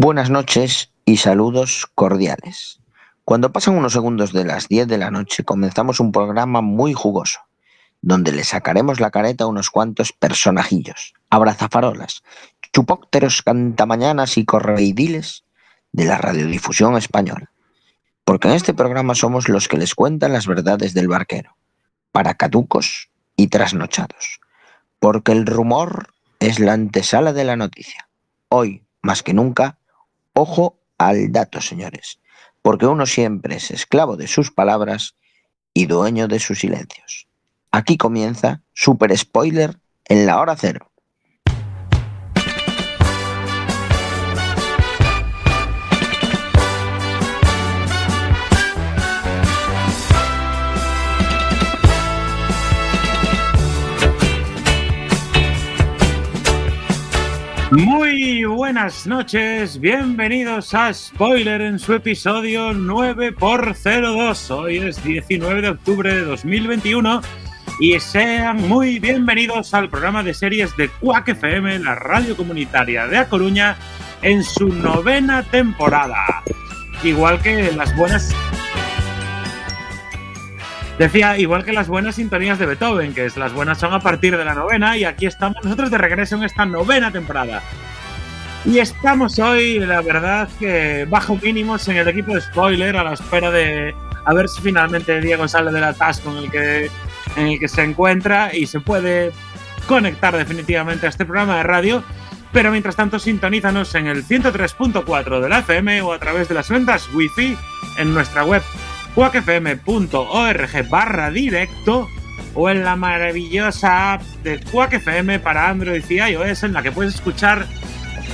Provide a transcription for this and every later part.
Buenas noches y saludos cordiales. Cuando pasan unos segundos de las 10 de la noche comenzamos un programa muy jugoso, donde le sacaremos la careta a unos cuantos personajillos, abrazafarolas, chupócteros cantamañanas y correidiles de la radiodifusión española. Porque en este programa somos los que les cuentan las verdades del barquero, para caducos y trasnochados. Porque el rumor es la antesala de la noticia. Hoy, más que nunca, Ojo al dato, señores, porque uno siempre es esclavo de sus palabras y dueño de sus silencios. Aquí comienza Super Spoiler en la hora cero. Muy buenas noches, bienvenidos a Spoiler en su episodio 9x02. Hoy es 19 de octubre de 2021 y sean muy bienvenidos al programa de series de Quack FM, la radio comunitaria de A Coruña, en su novena temporada. Igual que las buenas Decía, igual que las buenas sintonías de Beethoven, que es las buenas son a partir de la novena, y aquí estamos nosotros de regreso en esta novena temporada. Y estamos hoy, la verdad, que bajo mínimos en el equipo de spoiler, a la espera de a ver si finalmente Diego sale del atasco en el que, en el que se encuentra y se puede conectar definitivamente a este programa de radio. Pero mientras tanto, sintonízanos en el 103.4 de la FM o a través de las ventas Wi-Fi en nuestra web quackfm.org barra directo o en la maravillosa app de Quack FM para Android y iOS en la que puedes escuchar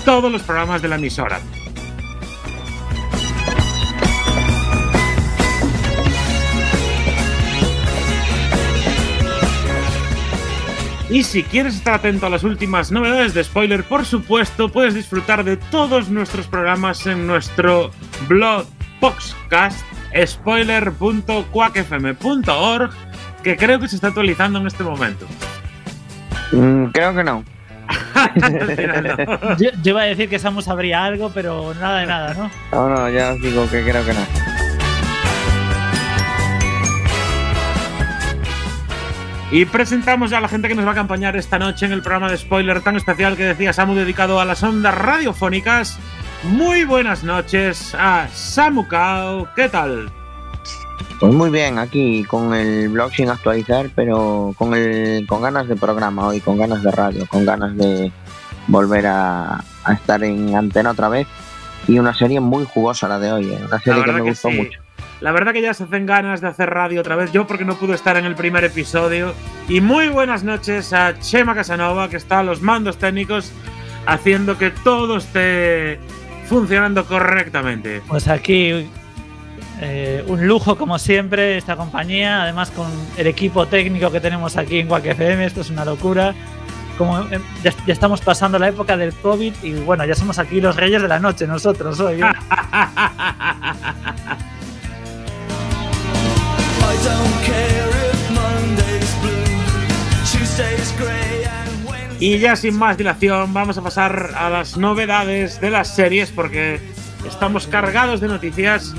todos los programas de la emisora. Y si quieres estar atento a las últimas novedades de spoiler, por supuesto, puedes disfrutar de todos nuestros programas en nuestro blog Podcast spoiler.quackfm.org, que creo que se está actualizando en este momento. Mm, creo que no. yo, iba a decir que Samus sabría algo, pero nada de nada, ¿no? No, no, ya os digo que creo que no. Y presentamos ya a la gente que nos va a acompañar esta noche en el programa de spoiler tan especial que decía Samu dedicado a las ondas radiofónicas. Muy buenas noches a Samu Kao, ¿qué tal? Pues muy bien, aquí con el blog sin actualizar, pero con el con ganas de programa hoy, con ganas de radio, con ganas de volver a, estar en antena otra vez. Y una serie muy jugosa la de hoy, ¿eh? una serie que me gustó mucho. La verdad que ya se hacen ganas de hacer radio otra vez, yo porque no pude estar en el primer episodio. Y muy buenas noches a Chema Casanova, que está a los mandos técnicos, haciendo que todo esté funcionando correctamente. Pues aquí eh, un lujo como siempre esta compañía, además con el equipo técnico que tenemos aquí en Quack FM, esto es una locura. Como eh, ya, estamos pasando la época del COVID y bueno, ya somos aquí los reyes de la noche nosotros hoy. ¿eh? Y ya sin más dilación, vamos a pasar a las novedades de las series porque estamos cargados de noticias.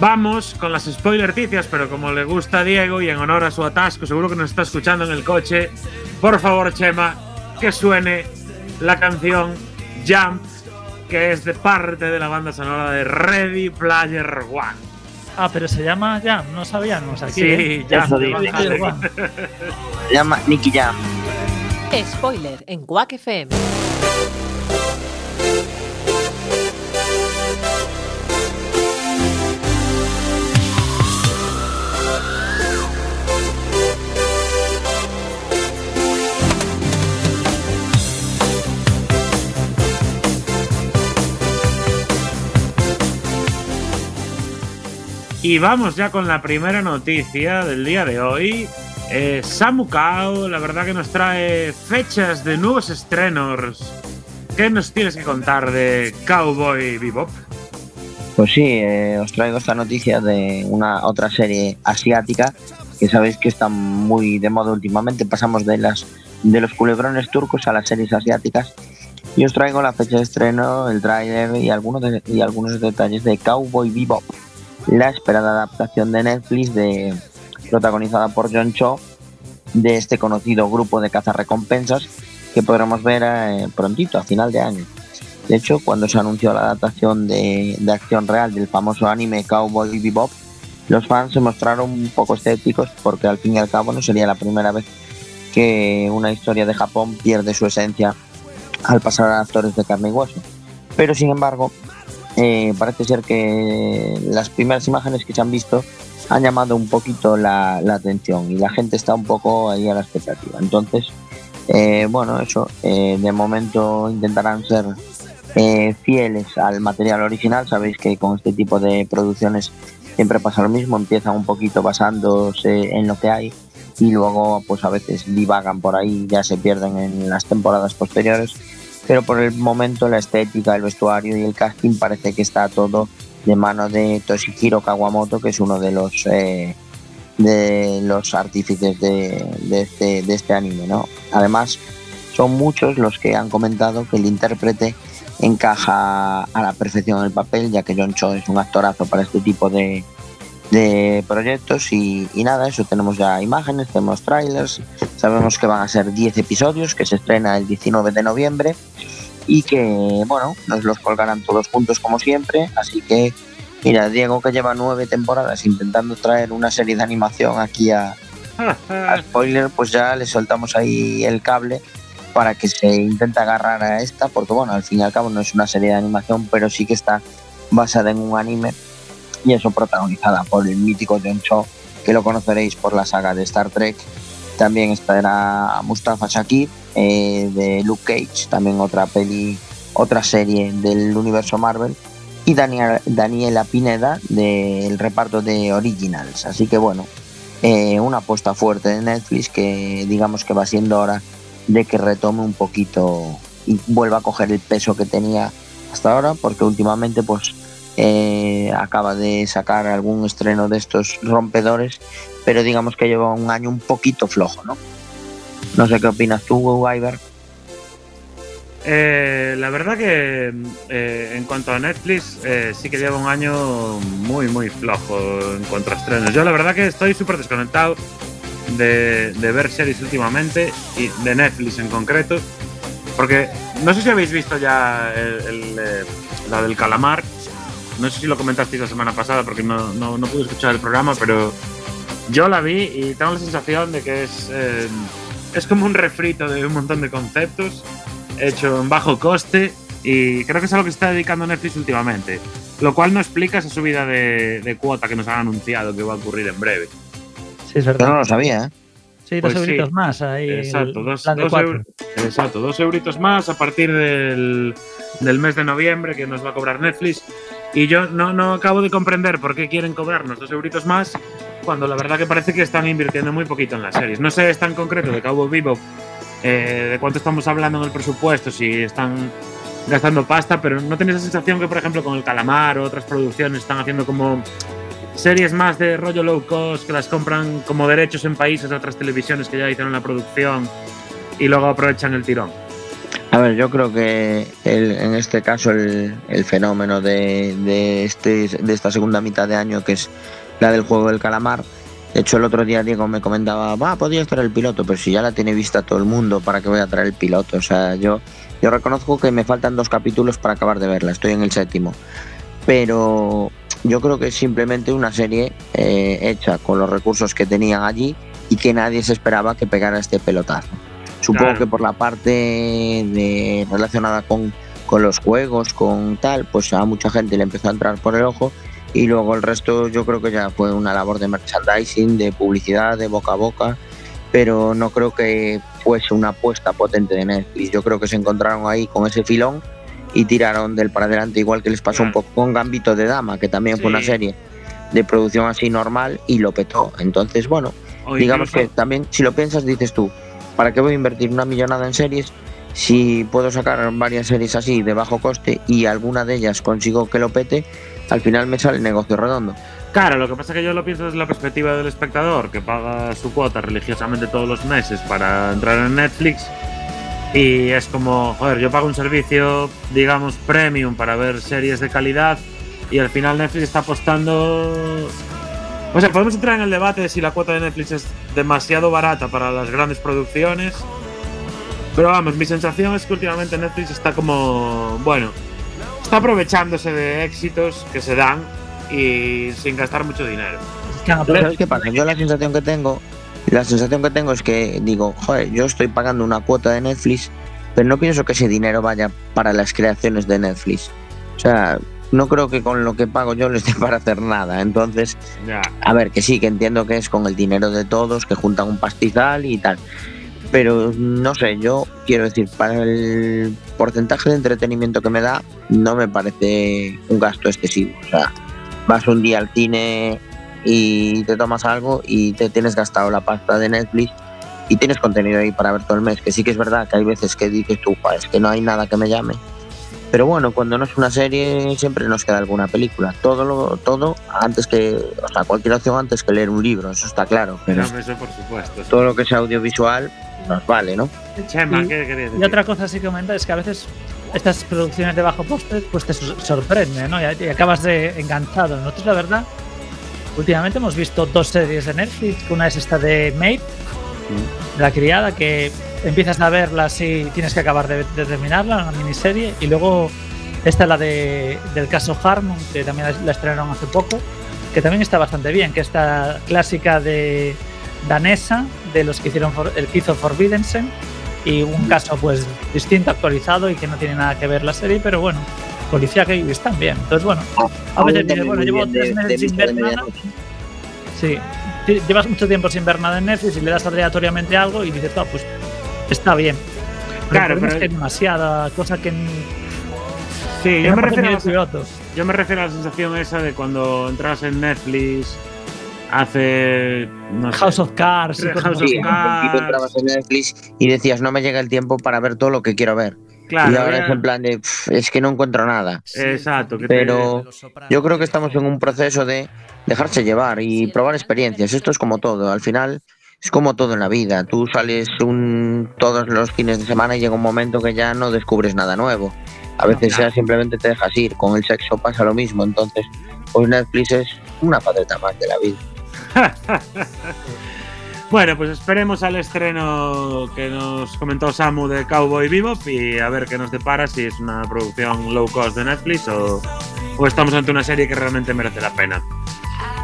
Vamos con las spoiler noticias, pero como le gusta a Diego y en honor a su atasco, seguro que nos está escuchando en el coche. Por favor, Chema, que suene la canción Jump, que es de parte de la banda sonora de Ready Player One. Ah, pero se llama Jump, no sabíamos aquí. Sí, ¿eh? Jump. Se llama Nicky Jump. Spoiler en Quack FM. Y vamos ya con la primera noticia del día de hoy. Eh, Samu Kao, la verdad que nos trae fechas de nuevos estrenos. ¿Qué nos tienes que contar de Cowboy Bebop? Pues sí, eh, os traigo esta noticia de una otra serie asiática que sabéis que está muy de moda últimamente. Pasamos de las de los culebrones turcos a las series asiáticas y os traigo la fecha de estreno, el tráiler y algunos, y algunos detalles de Cowboy Bebop, la esperada adaptación de Netflix de, protagonizada por John Cho de este conocido grupo de cazarrecompensas que podremos ver eh, prontito, a final de año. De hecho, cuando se anunció la adaptación de, de acción real del famoso anime Cowboy Bebop, los fans se mostraron un poco escépticos porque al fin y al cabo no sería la primera vez que una historia de Japón pierde su esencia al pasar a actores de carne y hueso. Pero sin embargo, eh, parece ser que las primeras imágenes que se han visto han llamado un poquito la, atención y la gente está un poco ahí a la expectativa. Entonces, eh, bueno, eso, eh, de momento intentarán ser eh, fieles al material original. Sabéis que con este tipo de producciones siempre pasa lo mismo, empiezan un poquito basándose en lo que hay y luego pues a veces divagan por ahí, ya se pierden en las temporadas posteriores. Pero por el momento la estética, el vestuario y el casting parece que está todo de mano de Toshihiro Kawamoto, que es uno de los eh, de los artífices este, de este anime, ¿no? Además, son muchos los que han comentado que el intérprete encaja a la perfección en el papel, ya que John Cho es un actorazo para este tipo de, de proyectos y, y nada, eso tenemos ya imágenes, tenemos trailers, sabemos que van a ser 10 episodios, que se estrena el 19 de noviembre y que, bueno, nos los colgarán todos juntos como siempre, así que, mira, Diego que lleva nueve temporadas intentando traer una serie de animación aquí a, a spoiler, pues ya le soltamos ahí el cable para que se intente agarrar a esta, porque bueno, al fin y al cabo no es una serie de animación, pero sí que está basada en un anime y eso protagonizada por el mítico John Cho, que lo conoceréis por la saga de Star Trek. También estará Mustafa Shakir eh, de Luke Cage, también otra peli, otra serie del universo Marvel. Y Daniela, Daniela Pineda del reparto de Originals. Así que bueno, eh, una apuesta fuerte de Netflix que digamos que va siendo hora de que retome un poquito y vuelva a coger el peso que tenía hasta ahora, porque últimamente pues eh, acaba de sacar algún estreno de estos rompedores, pero digamos que lleva un año un poquito flojo, ¿no? No sé qué opinas tú, Iber. Eh, la verdad que eh, en cuanto a Netflix eh, sí que lleva un año muy muy flojo en cuanto a estrenos. Yo la verdad que estoy súper desconectado de, ver series últimamente y de Netflix en concreto. Porque no sé si habéis visto ya el, eh, la del calamar. No sé si lo comentasteis la semana pasada porque no, no, no pude escuchar el programa, pero yo la vi y tengo la sensación de que es, eh, es como un refrito de un montón de conceptos hecho en bajo coste y creo que es a lo que está dedicando Netflix últimamente. Lo cual no explica esa subida de, de cuota que nos han anunciado que va a ocurrir en breve. Sí, es Yo verdad. no lo sabía, ¿eh? Sí, dos Pues sí. euritos más ahí. Exacto, dos, dos eur- exacto, dos euritos más a partir del, del mes de noviembre que nos va a cobrar Netflix. Y yo no, no acabo de comprender por qué quieren cobrarnos dos euritos más cuando la verdad que parece que están invirtiendo muy poquito en las series. No sé, está en concreto de Cowboy Bebop eh, de cuánto estamos hablando en el presupuesto, si están gastando pasta, pero no tenéis la sensación que, por ejemplo, con el Calamar o otras producciones están haciendo como series más de rollo low cost que las compran como derechos en países de otras televisiones que ya hicieron la producción y luego aprovechan el tirón. A ver, yo creo que el- en este caso el, fenómeno de, de este, de esta segunda mitad de año, que es la del juego del calamar, de hecho el otro día Diego me comentaba, va, podría traer el piloto, pero si ya la tiene vista todo el mundo, ¿para qué voy a traer el piloto? O sea, yo, yo reconozco que me faltan dos capítulos para acabar de verla, estoy en el séptimo, pero yo creo que es simplemente una serie eh, hecha con los recursos que tenían allí y que nadie se esperaba que pegara este pelotazo. Supongo Claro. que por la parte de, relacionada con, con los juegos, con tal, pues a mucha gente le empezó a entrar por el ojo y luego el resto yo creo que ya fue una labor de merchandising, de publicidad, de boca a boca, pero no creo que fuese una apuesta potente de Netflix. Yo creo que se encontraron ahí con ese filón y tiraron del para adelante, igual que les pasó un poco con Gambito de Dama, que también fue una serie de producción así normal y lo petó. Entonces, bueno, digamos que también, si lo piensas, dices tú, ¿para qué voy a invertir una millonada en series si puedo sacar varias series así de bajo coste y alguna de ellas consigo que lo pete? Al final me sale el negocio redondo. Claro, lo que pasa es que yo lo pienso desde la perspectiva del espectador, que paga su cuota religiosamente todos los meses para entrar en Netflix. Y es como, joder, yo pago un servicio, digamos, premium para ver series de calidad y al final Netflix está apostando... O sea, podemos entrar en el debate de si la cuota de Netflix es demasiado barata para las grandes producciones. Pero vamos, mi sensación es que últimamente Netflix está como, bueno, está aprovechándose de éxitos que se dan y sin gastar mucho dinero. ¿Sabes qué pasa? Yo la sensación que tengo, la sensación que tengo es que digo, joder, yo estoy pagando una cuota de Netflix, pero no pienso que ese dinero vaya para las creaciones de Netflix. O sea, no creo que con lo que pago yo les dé para hacer nada. Entonces, a ver, que sí, que entiendo que es con el dinero de todos, que juntan un pastizal y tal. Pero no sé, yo quiero decir, para el porcentaje de entretenimiento que me da, no me parece un gasto excesivo. O sea, vas un día al cine y te tomas algo y te tienes gastado la pasta de Netflix y tienes contenido ahí para ver todo el mes. Que sí que es verdad que hay veces que dices tú, "Joder, es que no hay nada que me llame. Pero bueno, cuando no es una serie, siempre nos queda alguna película. Todo, lo, todo antes que, o sea, cualquier opción antes que leer un libro, eso está claro. Pero No, eso por supuesto. todo lo que sea audiovisual nos vale, ¿no? Chema, Y- ¿qué querías decir? Y otra cosa sí que comenta es que a veces estas producciones de bajo poste pues te sor- sorprende, ¿no? Y, y acabas de enganchado. Nosotros, la verdad, últimamente hemos visto dos series de Netflix. Una es esta de La criada, que empiezas a verla y tienes que acabar de, de terminarla, una miniserie. Y luego esta la de, del caso Harmon, que también la, la estrenaron hace poco, que también está bastante bien, que esta clásica de danesa, de los que hicieron for- el que hizo Forbidden Sen, y un caso pues distinto, actualizado y que no tiene nada que ver la serie, pero bueno, policía que están bien. Entonces, bueno, a veces dices, bueno, llevo tres meses sin ver nada. Sí, llevas mucho tiempo sin ver nada en Netflix y le das aleatoriamente algo y dices, ah, pues está bien. Pero Claro, pero- es que hay demasiada cosa que, ni- Sí, que yo no me, refiero ni a la, piloto. yo me refiero a la sensación esa de cuando entras en Netflix hace. No sé, House of Cards y House of. Cards. entrabas en Netflix y decías, no me llega el tiempo para ver todo lo que quiero ver. Claro, y ahora es en plan de, "Pff, es que no encuentro nada. Exacto, que te- Pero yo creo que estamos en un proceso de dejarse llevar y probar experiencias. Esto es como todo. Al final es como todo en la vida. Tú sales un, todos los fines de semana y llega un momento que ya no descubres nada nuevo. A veces ya simplemente te dejas ir. Con el sexo pasa lo mismo. Entonces, pues Netflix es una faceta más de la vida. Bueno, pues esperemos al estreno que nos comentó Samu de Cowboy Bebop y a ver qué nos depara, si es una producción low cost de Netflix o, o estamos ante una serie que realmente merece la pena.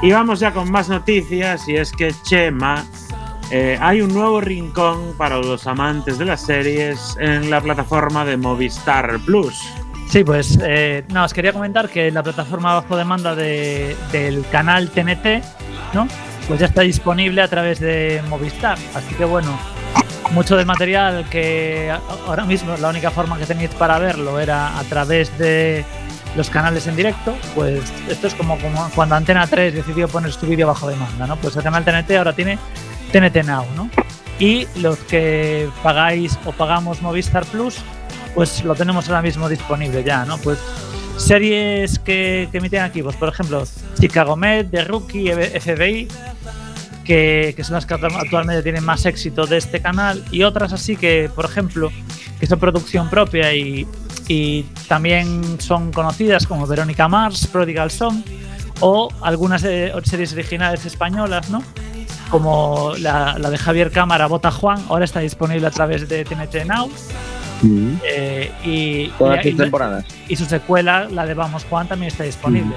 Y vamos ya con más noticias y es que Chema, eh, hay un nuevo rincón para los amantes de las series en la plataforma de Movistar Plus. Sí, pues eh, no, os quería comentar que la plataforma bajo demanda de- del canal TNT, ¿no? Pues ya está disponible a través de Movistar. Así que bueno, mucho del material que ahora mismo la única forma que tenéis para verlo era a través de los canales en directo, pues esto es como, como cuando Antena 3 decidió poner su vídeo bajo demanda, ¿no? Pues el canal TNT ahora tiene TNT Now, ¿no? Y los que pagáis o pagamos Movistar Plus, pues lo tenemos ahora mismo disponible ya, ¿no? Pues series que, que emiten aquí, pues por ejemplo, Chicago Med, The Rookie, FBI, que, que son las que actu- actualmente tienen más éxito de este canal, y otras así que, por ejemplo, que son producción propia y, y también son conocidas como Verónica Mars, Prodigal Son, o algunas eh, series originales españolas, ¿no? Como la, la de Javier Cámara, Bota Juan, ahora está disponible a través de TNT Now. eh, y, Todas y- sus temporadas. y su secuela, la de Vamos Juan, también está disponible.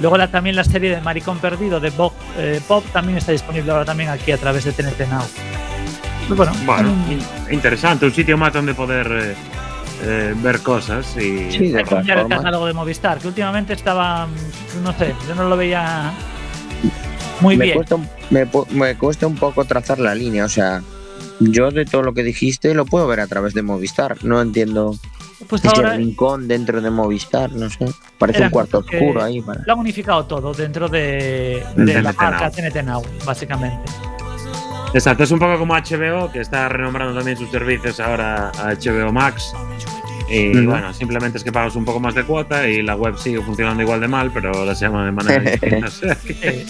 Luego la, también la serie de Maricón Perdido de Bob, eh, Pop también está disponible ahora también aquí a través de TNT Now. Pues bueno, Bueno, mm, in- interesante, un sitio más donde poder eh, ver cosas y... Sí, de todas el catálogo de Movistar, que últimamente estaba, mm, no sé, yo no lo veía muy me bien. Cuesta, me, me cuesta un poco trazar la línea, o sea, yo de todo lo que dijiste lo puedo ver a través de Movistar. No entiendo Pues ese ahora rincón dentro de Movistar, no sé. Parece un cuarto oscuro ahí. Para... lo han unificado todo dentro de, De de la marca Now. TNT Now, básicamente. Exacto, es un poco como HBO, que está renombrando también sus servicios ahora a HBO Max. Y bueno, simplemente es que pagas un poco más de cuota y la web sigue funcionando igual de mal, pero la se llama de manera distinta. O sea que Eh,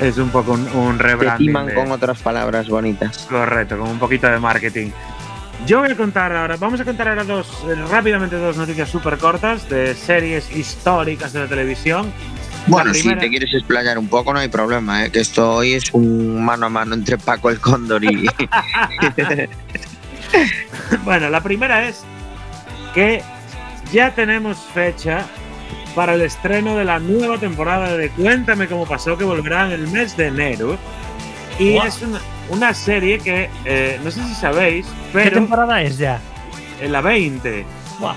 es un poco un, un Te rebranding. timan de- con otras palabras bonitas. Correcto, con un poquito de marketing. Yo voy a contar ahora, vamos a contar ahora dos, eh, rápidamente dos noticias súper cortas de series históricas de la televisión. Bueno, si te quieres explayar un poco, no hay problema, ¿eh? que esto hoy es un mano a mano entre Paco el Cóndor y. Bueno, la primera es que ya tenemos fecha para el estreno de la nueva temporada de Cuéntame cómo pasó, que volverá en el mes de enero. Y es una, una serie que, eh, no sé si sabéis, ¿Qué pero temporada es ya? en la 20. Buah.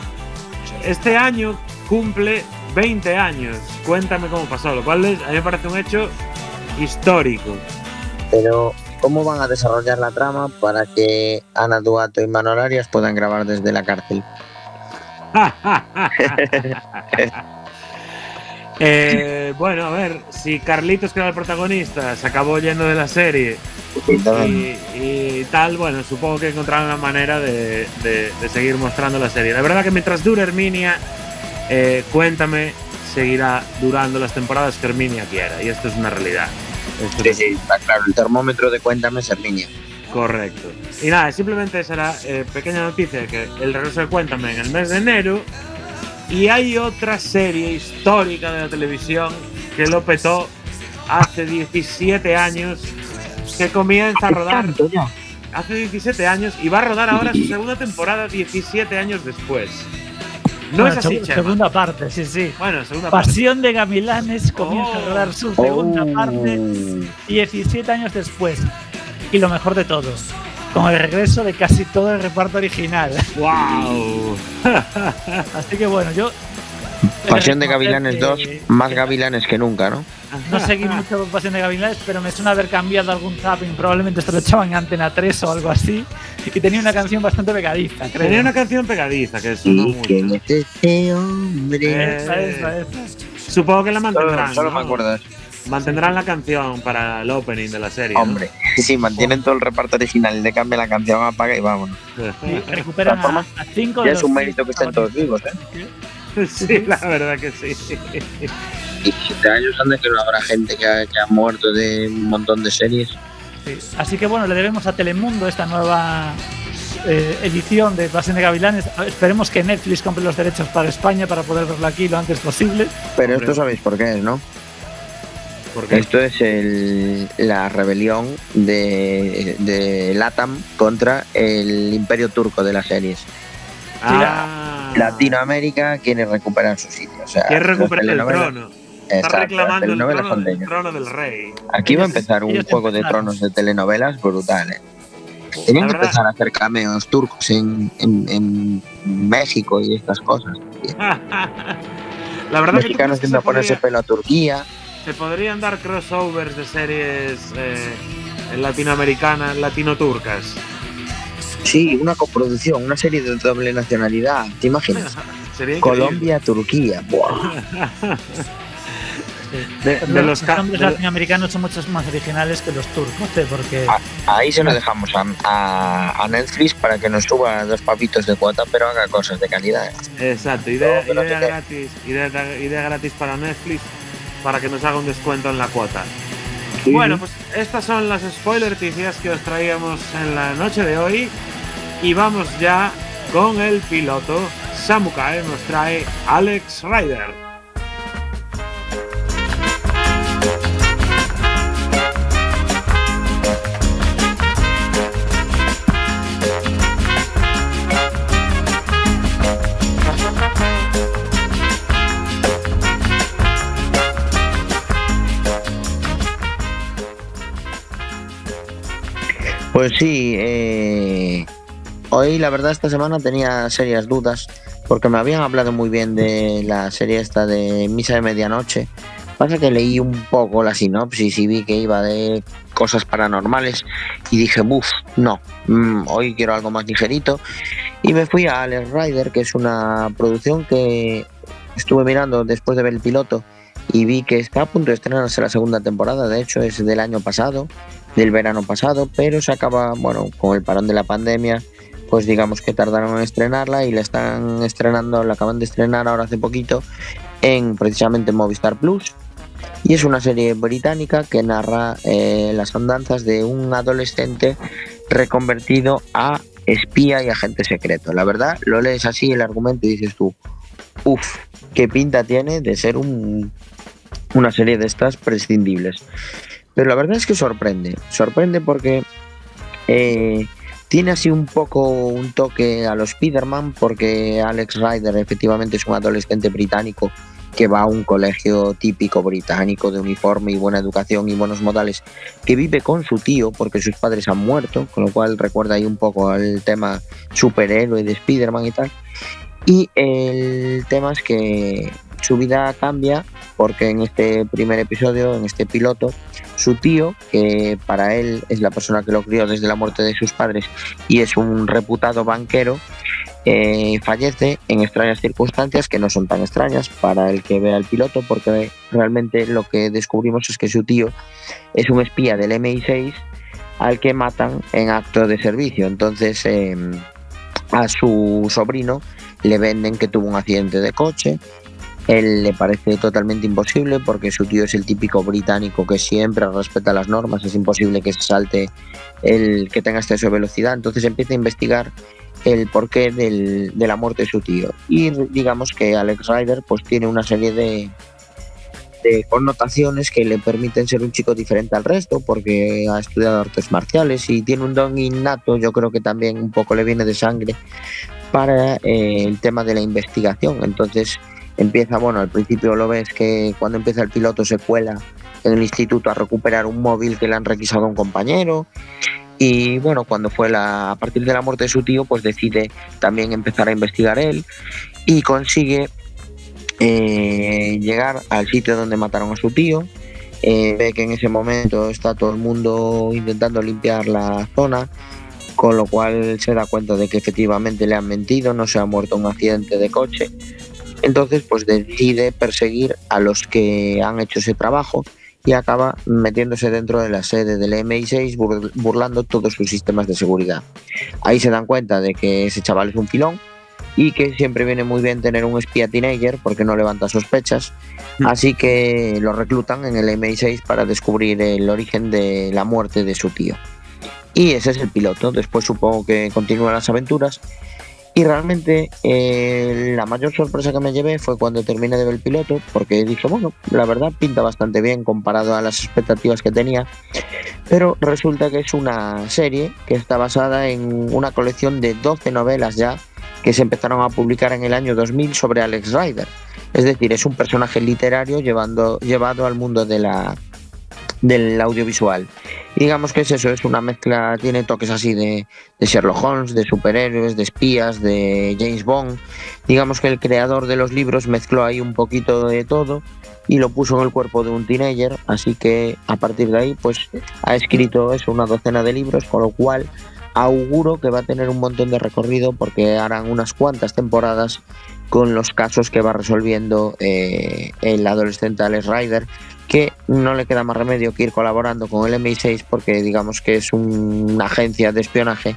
Este año cumple 20 años. Cuéntame cómo pasó, lo cual es- a mí me parece un hecho histórico. Pero, ¿cómo van a desarrollar la trama para que Ana Duato y Manuel Arias puedan grabar desde la cárcel? Eh, bueno, a ver, si Carlitos, que era el protagonista, se acabó yendo de la serie y, y tal, bueno, supongo que encontraron una manera de, de- de seguir mostrando la serie. La verdad que mientras dure Herminia, eh, cuéntame, seguirá durando las temporadas que Herminia quiera. Y esto es una realidad. Esto Sí, es sí, está claro, el termómetro de Cuéntame es Herminia. correcto. Y nada, simplemente será eh, pequeña noticia que el regreso de Cuéntame en el mes de enero. Y hay otra serie histórica de la televisión que lo petó hace 17 años, que comienza a rodar hace 17 años y va a rodar ahora su segunda temporada 17 años después. No Bueno, es así, seg-. Segunda parte, sí, sí. Bueno, segunda parte. Pasión de Gavilanes comienza a rodar su segunda Oh. parte 17 años después. Y lo mejor de todo, con el regreso de casi todo el reparto original. ¡Wow! Así que bueno, yo. Pasión de Gavilanes 2, que- más que gavilanes que nunca, ¿no? No seguí mucho Pasión de Gavilanes, pero me suena haber cambiado algún zapping. Probablemente esto lo echaban en Antena 3 o algo así. Y tenía una canción bastante pegadiza, creo. Tenía una canción pegadiza que sonó ¿Y mucho. quién es este hombre? Eh, Esa, esa, esa. Supongo que la mantendrán. solo ¿no? me acuerdas. Mantendrán la canción para el opening de la serie. ¿no? Hombre, sí, mantienen todo el reparto original y le cambian la canción, apaga y vámonos. Y recuperan a, a cinco Ya de es un mérito que estén todos vivos, ¿eh? sí, la verdad que sí. Y 17 años anda que no habrá gente que ha, que ha muerto de un montón de series. Sí. Así que bueno, le debemos a Telemundo esta nueva eh, edición de Pasión de Gavilanes. Esperemos que Netflix compre los derechos para España para poder verlo aquí lo antes posible. Pero Hombre. esto sabéis por qué es, ¿no? Porque Esto es el- la rebelión de, de LATAM contra el imperio turco de las series. ah, Latinoamérica quiere recuperar su sitio. O sea, quiere recuperar el trono. Está reclamando el trono, del rey. Aquí va a empezar un juego de tronos de telenovelas brutal. ¿eh? Que empezar a hacer cameos turcos en, en- en México y estas cosas. La verdad Mexicanos yendo a se, ponerse podría- pelo a Turquía. se podrían dar crossovers de series eh, latinoamericanas, latino-turcas. Sí, una coproducción, una serie de doble nacionalidad. ¿Te imaginas? Sería. Colombia, Turquía. Buah. De, los latinoamericanos son muchos más originales que los turcos, ¿eh? porque Ah. Ahí se lo dejamos a, a- a Netflix para que nos suba dos papitos de cuota, pero haga cosas de calidad. ¿eh? Exacto, idea, No, idea gratis, idea, idea gratis para Netflix para que nos haga un descuento en la cuota. Bueno, pues estas son las spoiler noticias que os traíamos en la noche de hoy y vamos ya con el piloto. Samukai nos trae Alex Ryder. Pues sí, eh, hoy la verdad esta semana tenía serias dudas porque me habían hablado muy bien de la serie esta de Misa de Medianoche. Pasa que leí un poco la sinopsis y vi que iba de cosas paranormales y dije, buf, no, mm, hoy quiero algo más ligerito. Y me fui a Alex Rider, que es una producción que estuve mirando después de ver el piloto y vi que está a punto de estrenarse la segunda temporada, de hecho es del año pasado del verano pasado, pero se acaba, bueno, con el parón de la pandemia, pues digamos que tardaron en estrenarla y la están estrenando, la acaban de estrenar ahora hace poquito en precisamente Movistar Plus. Y es una serie británica que narra eh, las andanzas de un adolescente reconvertido a espía y agente secreto. La verdad, lo lees así el argumento y dices tú, uff, qué pinta tiene de ser un, una serie de estas prescindibles. Pero la verdad es que sorprende, sorprende porque eh, tiene así un poco un toque a los Spider-Man porque Alex Ryder efectivamente es un adolescente británico que va a un colegio típico británico de uniforme y buena educación y buenos modales, que vive con su tío porque sus padres han muerto, con lo cual recuerda ahí un poco al tema superhéroe de Spider-Man y tal. Y el tema es que su vida cambia porque en este primer episodio, en este piloto, su tío, que para él es la persona que lo crió desde la muerte de sus padres y es un reputado banquero, eh, fallece en extrañas circunstancias que no son tan extrañas para el que vea el piloto, porque realmente lo que descubrimos es que su tío es un espía del MI6 al que matan en acto de servicio. Entonces em, a su sobrino le venden que tuvo un accidente de coche. Él le parece totalmente imposible porque su tío es el típico británico que siempre respeta las normas, es imposible que salte el que tenga exceso de velocidad. Entonces empieza a investigar el porqué del, de la muerte de su tío. Y digamos que Alex Ryder pues tiene una serie de, de connotaciones que le permiten ser un chico diferente al resto porque ha estudiado artes marciales y tiene un don innato, yo creo que también un poco le viene de sangre para eh, el tema de la investigación. Entonces empieza, bueno, al principio lo ves que cuando empieza el piloto se cuela en el instituto a recuperar un móvil que le han requisado a un compañero y bueno, cuando fue la, a partir de la muerte de su tío, pues decide también empezar a investigar él y consigue eh, llegar al sitio donde mataron a su tío. Eh, ve que en ese momento está todo el mundo intentando limpiar la zona, con lo cual se da cuenta de que efectivamente le han mentido, no se ha muerto un accidente de coche. Entonces, pues decide perseguir a los que han hecho ese trabajo y acaba metiéndose dentro de la sede del MI6 burlando todos sus sistemas de seguridad. Ahí se dan cuenta de que ese chaval es un filón y que siempre viene muy bien tener un espía teenager porque no levanta sospechas, mm. así que lo reclutan en el MI6 para descubrir el origen de la muerte de su tío. Y ese es el piloto, después supongo que continúan las aventuras y realmente eh, la mayor sorpresa que me llevé fue cuando terminé de ver el piloto, porque dije, bueno, la verdad pinta bastante bien comparado a las expectativas que tenía, pero resulta que es una serie que está basada en una colección de 12 novelas ya que se empezaron a publicar en el año 2000 sobre Alex Rider. Es decir, es un personaje literario llevando, llevado al mundo de la, del audiovisual. Digamos que es eso, es una mezcla, tiene toques así de, Sherlock Holmes, de superhéroes, de espías, de James Bond. Digamos que el creador de los libros mezcló ahí un poquito de todo y lo puso en el cuerpo de un teenager, así que a partir de ahí pues ha escrito eso, una docena de libros, con lo cual auguro que va a tener un montón de recorrido porque harán unas cuantas temporadas con los casos que va resolviendo eh, el adolescente Alex Rider que no le queda más remedio que ir colaborando con el MI6 porque digamos que es una agencia de espionaje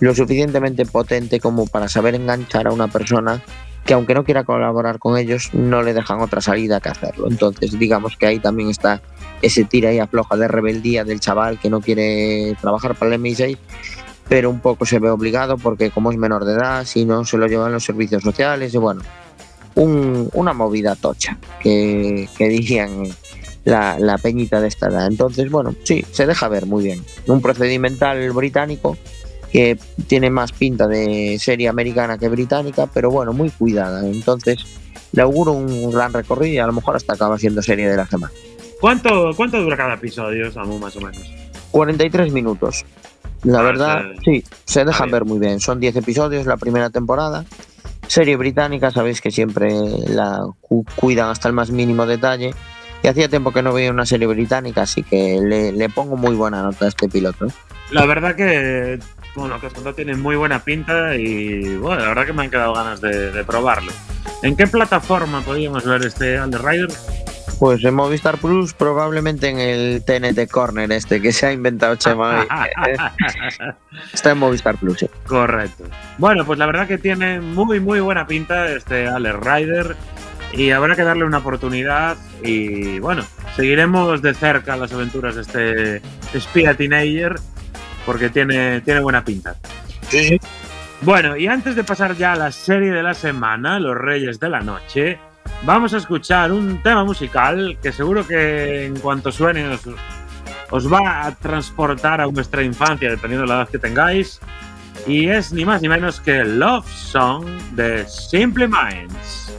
lo suficientemente potente como para saber enganchar a una persona que aunque no quiera colaborar con ellos no le dejan otra salida que hacerlo. Entonces digamos que ahí también está ese tira y afloja de rebeldía del chaval que no quiere trabajar para el MI6 pero un poco se ve obligado porque como es menor de edad, si no se lo llevan los servicios sociales y bueno, una movida tocha que, que dirían la, peñita de esta edad. Entonces, bueno, sí, se deja ver muy bien. Un procedimental británico que tiene más pinta de serie americana que británica, pero bueno, muy cuidada. Entonces, le auguro un gran recorrido y a lo mejor hasta acaba siendo serie de la semana. ¿Cuánto, cuánto dura cada episodio, Samu, más o menos? 43 minutos. La ah, verdad, sí, se dejan ver muy bien. Son 10 episodios la primera temporada. Serie británica, sabéis que siempre la cuidan hasta el más mínimo detalle. Y hacía tiempo que no veía una serie británica, así que le, pongo muy buena nota a este piloto. La verdad que, bueno, que os contado tiene muy buena pinta y, bueno, la verdad que me han quedado ganas de, probarlo. ¿En qué plataforma podríamos ver este Rider? Pues en Movistar Plus, probablemente en el TNT Corner este que se ha inventado Chema. Está en Movistar Plus, sí. Correcto. Bueno, pues la verdad que tiene muy, muy buena pinta este Alex Rider y habrá que darle una oportunidad y bueno, seguiremos de cerca las aventuras de este espía teenager porque tiene, tiene buena pinta. Sí. Bueno, y antes de pasar ya a la serie de la semana, Los Reyes de la Noche, vamos a escuchar un tema musical que seguro que en cuanto suene os, va a transportar a vuestra infancia, dependiendo de la edad que tengáis. Y es ni más ni menos que Love Song de Simple Minds.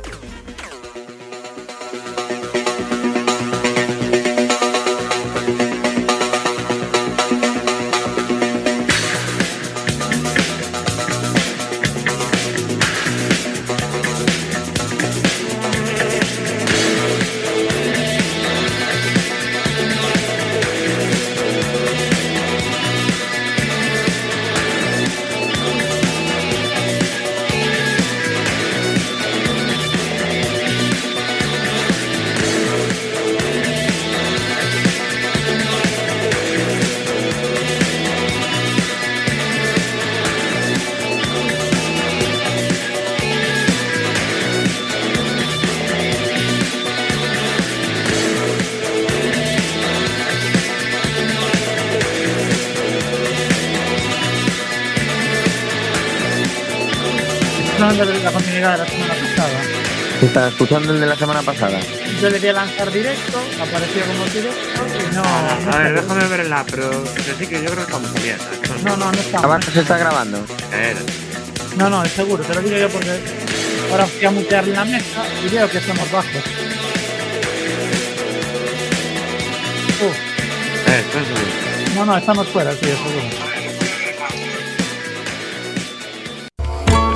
De la continuidad de la semana pasada. ¿Estás escuchando el de la semana pasada? Yo le di a lanzar directo, apareció como directo y no. A ver, déjame verla, pero sí que yo creo que estamos bien. ¿eh? No, no, no está. ¿Ahora se está grabando? Eh, No, no, es seguro, te lo digo yo porque ahora fui a mutear la mesa y veo que estamos bajos. Uh, eh, esto es seguro. no, no, estamos fuera, sí, seguro.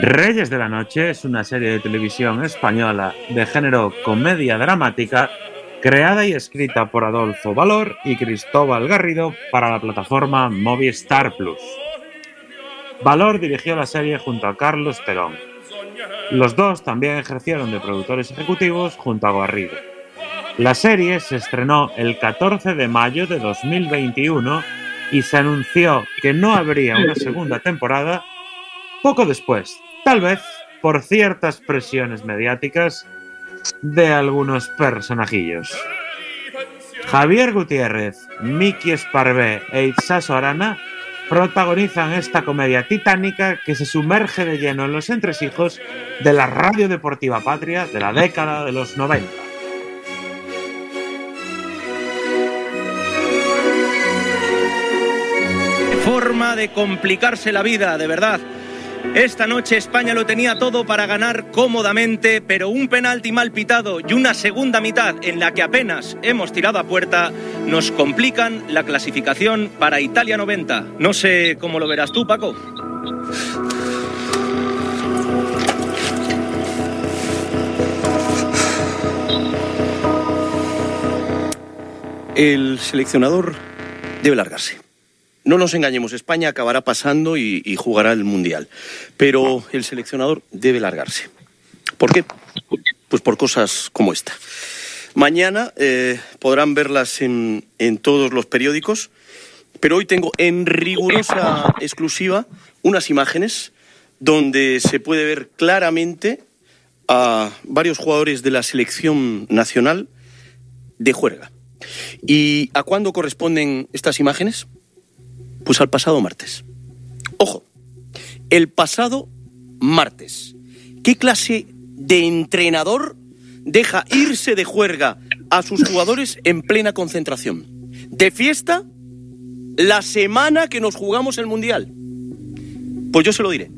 Reyes de la Noche es una serie de televisión española de género comedia dramática creada y escrita por Adolfo Valor y Cristóbal Garrido para la plataforma Movistar Plus. Valor dirigió la serie junto a Carlos Terón. Los dos también ejercieron de productores ejecutivos junto a Garrido. La serie se estrenó el 14 de mayo de 2021 y se anunció que no habría una segunda temporada poco después, tal vez por ciertas presiones mediáticas de algunos personajillos. Javier Gutiérrez, Miki Esparvé e Itzaso Arana protagonizan esta comedia titánica que se sumerge de lleno en los entresijos de la radio deportiva patria de la década de los 90. forma de complicarse la vida, de verdad. Esta noche España lo tenía todo para ganar cómodamente, pero un penalti mal pitado y una segunda mitad en la que apenas hemos tirado a puerta nos complican la clasificación para Italia 90. No sé cómo lo verás tú, Paco. El seleccionador debe largarse. No nos engañemos, España acabará pasando y, jugará el Mundial. Pero el seleccionador debe largarse. ¿Por qué? Pues por cosas como esta. Mañana eh, podrán verlas en, en todos los periódicos, pero hoy tengo en rigurosa exclusiva unas imágenes donde se puede ver claramente a varios jugadores de la selección nacional de juerga. ¿Y a cuándo corresponden estas imágenes? Pues al pasado martes. Ojo, el pasado martes. ¿Qué clase de entrenador deja irse de juerga a sus jugadores en plena concentración? ¿De fiesta? La semana que nos jugamos el Mundial. Pues yo se lo diré.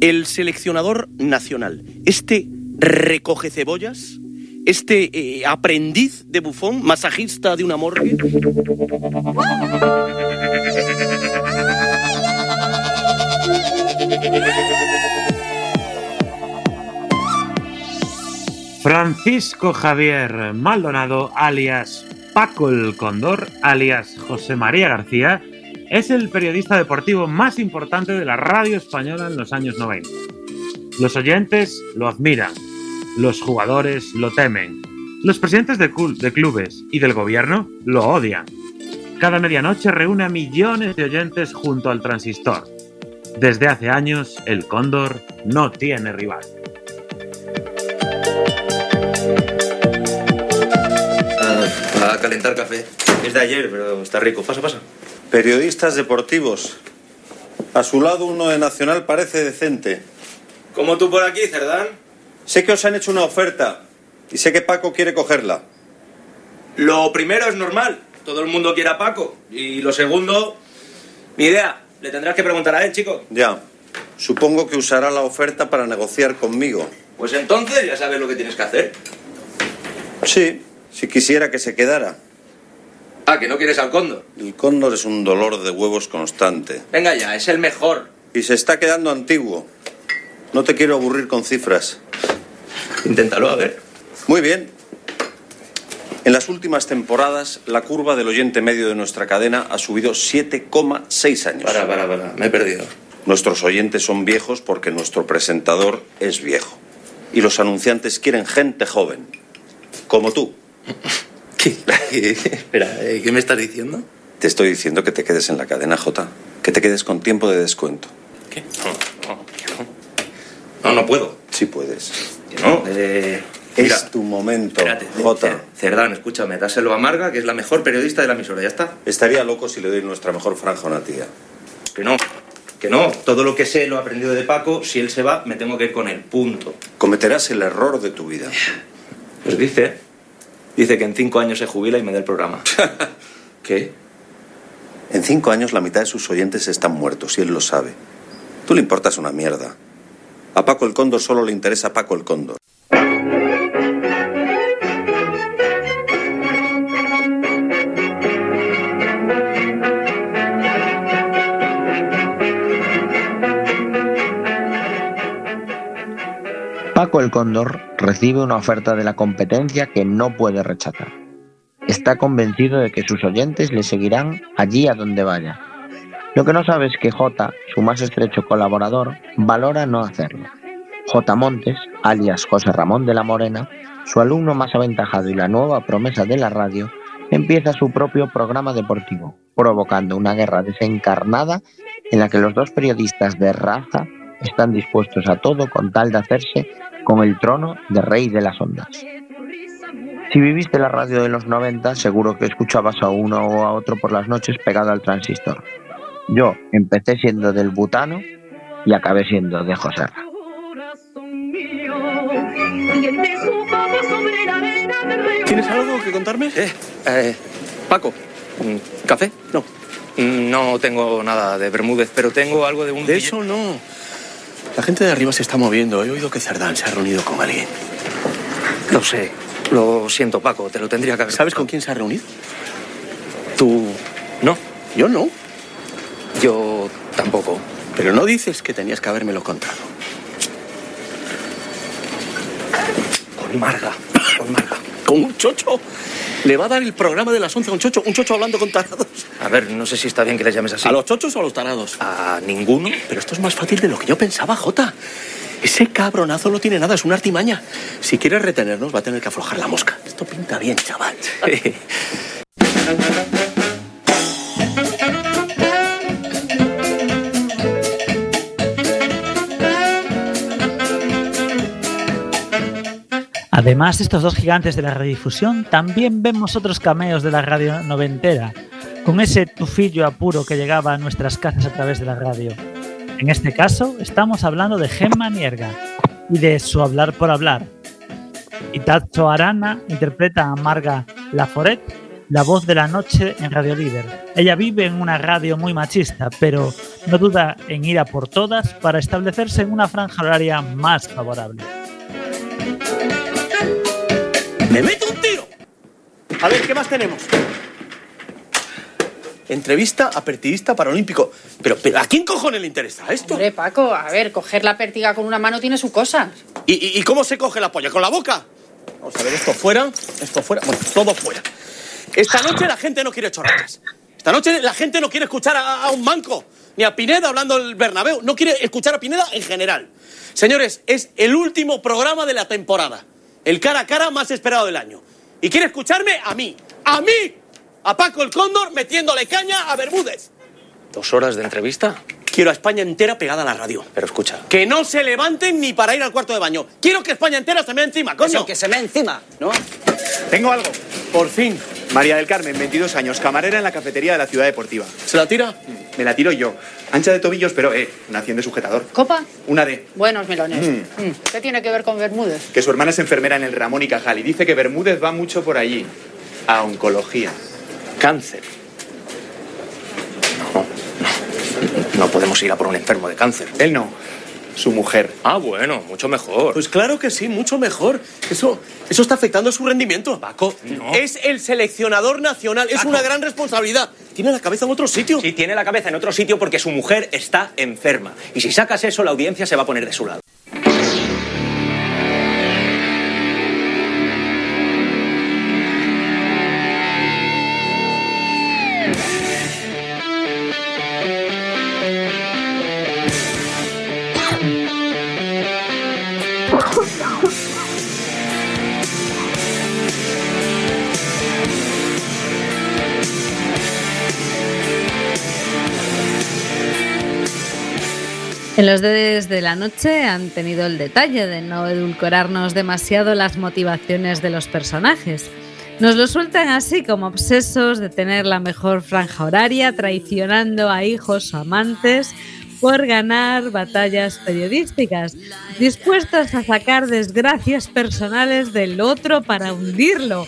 El seleccionador nacional, este recoge cebollas, este eh, aprendiz de bufón, masajista de una morgue, Francisco Javier Maldonado, alias Paco el Cóndor, alias José María García, es el periodista deportivo más importante de la radio española en los años 90. Los oyentes lo admiran, los jugadores lo temen, los presidentes de, de clubes y del gobierno lo odian. Cada medianoche reúne a millones de oyentes junto al transistor. Desde hace años, el Cóndor no tiene rival. Ah, calentar café. Es de ayer, pero está rico. Pasa, pasa. Periodistas deportivos. A su lado uno de Nacional parece decente. Como tú por aquí, Cerdán. Sé que os han hecho una oferta y sé que Paco quiere cogerla. Lo primero es normal. Todo el mundo quiere a Paco. Y lo segundo, ni idea. Le tendrás que preguntar a él, chico. Ya. Supongo que usará la oferta para negociar conmigo. Pues entonces ya sabes lo que tienes que hacer. Sí, si quisiera que se quedara. Ah, que no quieres al cóndor. El cóndor es un dolor de huevos constante. Venga ya, es el mejor. Y se está quedando antiguo. No te quiero aburrir con cifras. Inténtalo, a ver. Muy bien. En las últimas temporadas, la curva del oyente medio de nuestra cadena ha subido 7,6 años. Para, para, para. Me he perdido. Nuestros oyentes son viejos porque nuestro presentador es viejo. Y los anunciantes quieren gente joven. Como tú. ¿Qué? Espera, ¿eh? ¿qué me estás diciendo? Te estoy diciendo que te quedes en la cadena J. Que te quedes con tiempo de descuento. ¿Qué? No, no, no. No, no puedo. Sí puedes. No. Eh, Es mira, tu momento, espérate. J. Cer- Cerdán, escúchame. Dáselo a Marga, que es la mejor periodista de la emisora. Ya está. Estaría loco si le doy nuestra mejor franja a una tía. Que no. Que no. Todo lo que sé lo he aprendido de Paco. Si él se va, me tengo que ir con él. Punto. Cometerás el error de tu vida. Pues dice. Dice que en cinco años se jubila y me da el programa. ¿Qué? En cinco años la mitad de sus oyentes están muertos y él lo sabe. Tú le importas una mierda. A Paco el Cóndor solo le interesa Paco el Cóndor. El Cóndor recibe una oferta de la competencia que no puede rechazar. Está convencido de que sus oyentes le seguirán allí a donde vaya. Lo que no sabe es que J, su más estrecho colaborador, valora no hacerlo. J. Montes, alias José Ramón de la Morena, su alumno más aventajado y la nueva promesa de la radio, empieza su propio programa deportivo, provocando una guerra desencarnada en la que los dos periodistas de raza están dispuestos a todo con tal de hacerse con el trono de rey de las ondas. Si viviste la radio de los 90, seguro que escuchabas a uno o a otro por las noches pegado al transistor. Yo empecé siendo del butano y acabé siendo de José. ¿Tienes algo que contarme? Eh, eh, Paco, ¿café? No. Mm, No tengo nada de Bermúdez, pero tengo algo de un... De billete- eso no. La gente de arriba se está moviendo. He oído que Cerdán se ha reunido con alguien. Lo sé. Lo siento, Paco. Te lo tendría que haber... ¿Sabes con quién se ha reunido? Tú... No. Yo no. Yo tampoco. Pero no dices que tenías que habérmelo contado. Con Marga. Con Marga. ¿Con un chocho? ¿Le va a dar el programa de las 11 a un chocho? ¿Un chocho hablando con tarados? A ver, no sé si está bien que les llames así. ¿A los chochos o a los tarados? A ninguno. Pero esto es más fácil de lo que yo pensaba, Jota. Ese cabronazo no tiene nada, es una artimaña. Si quieres retenernos, va a tener que aflojar la mosca. Esto pinta bien, chaval. Además, estos dos gigantes de la redifusión, también vemos otros cameos de la radio noventera, con ese tufillo apuro que llegaba a nuestras casas a través de la radio. En este caso, estamos hablando de Gemma Nierga y de su hablar por hablar. Itacho Arana interpreta a Marga Laforet, la voz de la noche en Radio Líder. Ella vive en una radio muy machista, pero no duda en ir a por todas para establecerse en una franja horaria más favorable. ¡Me meto un tiro! A ver, ¿qué más tenemos? Entrevista a partidista paralímpico. Pero, pero ¿a quién cojones le interesa esto? Hombre, Paco, a ver, coger la pértiga con una mano tiene su cosa. ¿Y, y- y cómo se coge la polla? ¿Con la boca? Vamos a ver, esto fuera, esto fuera, bueno, todo fuera. Esta noche la gente no quiere chorradas. Esta noche la gente no quiere escuchar a, a un manco, ni a Pineda hablando del Bernabéu. No quiere escuchar a Pineda en general. Señores, es el último programa de la temporada. El cara a cara más esperado del año. ¿Y quiere escucharme? A mí. ¡A mí! A Paco el Cóndor metiéndole caña a Bermúdez. ¿Dos horas de entrevista? Quiero a España entera pegada a la radio. Pero escucha. Que no se levanten ni para ir al cuarto de baño. Quiero que España entera se me encima, coño. Eso, que se me encima, ¿no? Tengo algo. Por fin. María del Carmen, 22 años, camarera en la cafetería de la ciudad deportiva. ¿Se la tira? Me la tiro yo. Ancha de tobillos, pero, eh, una de sujetador. ¿Copa? Una de. Buenos melones. Mm. Mm. ¿Qué tiene que ver con Bermúdez? Que su hermana es enfermera en el Ramón y Cajal y dice que Bermúdez va mucho por allí. A oncología. Cáncer. No, no. Podemos ir a por un enfermo de cáncer. Él no. Su mujer. Ah, bueno, mucho mejor. Pues claro que sí, mucho mejor. Eso, eso está afectando su rendimiento. Paco, no. Es el seleccionador nacional, es una gran responsabilidad. Tiene la cabeza en otro sitio. Sí, tiene la cabeza en otro sitio porque su mujer está enferma. Y si sacas eso, la audiencia se va a poner de su lado. En los dedes de la noche han tenido el detalle de no edulcorarnos demasiado las motivaciones de los personajes. Nos lo sueltan así como obsesos de tener la mejor franja horaria, traicionando a hijos o amantes por ganar batallas periodísticas, dispuestos a sacar desgracias personales del otro para hundirlo.